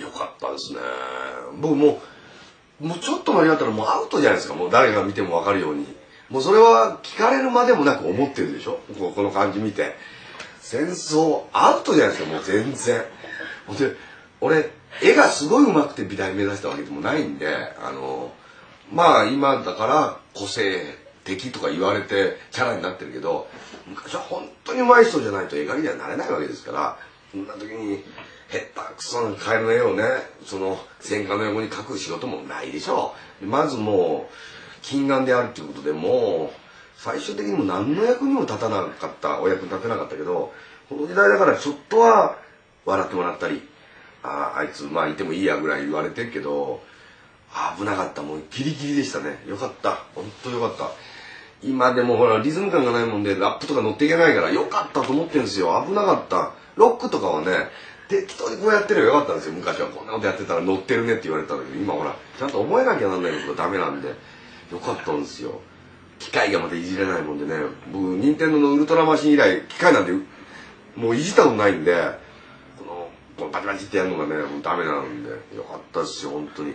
よかったですね。僕もうもうちょっと間違ったらもうアウトじゃないですか。もう誰が見ても分かるように。もうそれは聞かれるまでもなく思ってるでしょ。この感じ見て。戦争アウトじゃないですか。もう全然。で俺絵がすごい上手くて美大目指したわけでもないんであのまあ今だから個性的とか言われてキャラになってるけど昔は本当に上手い人じゃないと絵描きにはなれないわけですからそんな時に下手くそなカエルの絵をね。その戦火の横に描く仕事もないでしょ。うまずもう金眼であるっていうことでもう最終的にも何の役にも立たなかったお役に立てなかったけどこの時代だからちょっとは笑ってもらったりあああいつまあいてもいいやぐらい言われてるけど危なかった。もうギリギリでしたね。よかった。本当よかった。今でもほらリズム感がないもんでラップとか乗っていけないからよかったと思ってるんですよ危なかったロックとかはね適当にこうやってればよ。かったんですよ。昔はこんなことやってたら乗ってるねって言われたんだけど今ほらちゃんと覚えなきゃなんないことダメなんで。よかったんですよ。機械がまたいじれないもんでね。僕任天堂のウルトラマシン以来機械なんてもういじったことないんでこのこのバチバチってやるのがねもうダメなんで。よかったですよ本当に。